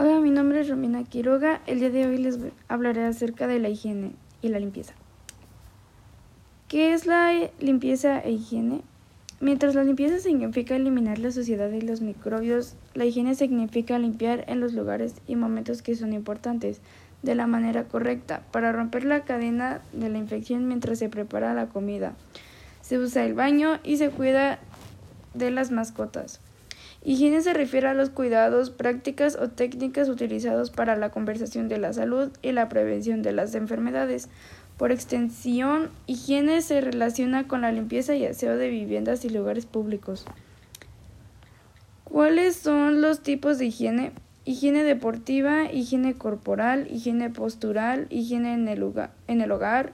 Hola, mi nombre es Romina Quiroga. El día de hoy les hablaré acerca de la higiene y la limpieza. ¿Qué es la limpieza e higiene? Mientras la limpieza significa eliminar la suciedad y los microbios, la higiene significa limpiar en los lugares y momentos que son importantes de la manera correcta para romper la cadena de la infección mientras se prepara la comida. Se usa el baño y se cuida de las mascotas. Higiene se refiere a los cuidados, prácticas o técnicas utilizados para la conversación de la salud y la prevención de las enfermedades. Por extensión, higiene se relaciona con la limpieza y aseo de viviendas y lugares públicos. ¿Cuáles son los tipos de higiene? Higiene deportiva, higiene corporal, higiene postural, higiene en el, lugar, en el hogar,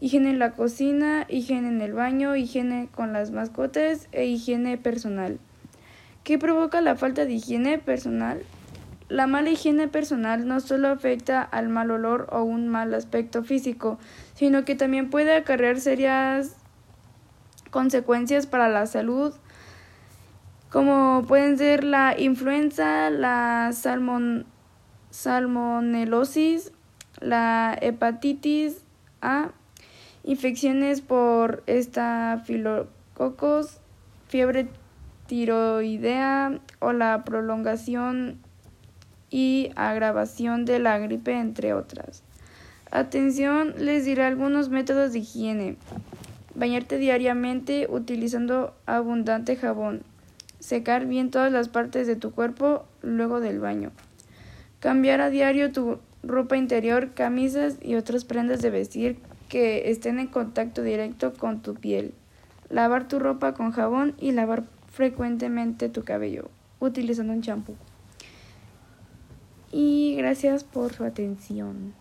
higiene en la cocina, higiene en el baño, higiene con las mascotas e higiene personal. ¿Qué provoca la falta de higiene personal? La mala higiene personal no solo afecta al mal olor o un mal aspecto físico, sino que también puede acarrear serias consecuencias para la salud, como pueden ser la influenza, la salmonelosis, la hepatitis A, infecciones por estafilococos, fiebre tiroidea o la prolongación y agravación de la gripe, entre otras. Atención, les diré algunos métodos de higiene. Bañarte diariamente utilizando abundante jabón. Secar bien todas las partes de tu cuerpo luego del baño. Cambiar a diario tu ropa interior, camisas y otras prendas de vestir que estén en contacto directo con tu piel. Lavar tu ropa con jabón y lavar frecuentemente tu cabello utilizando un champú. Y gracias por su atención.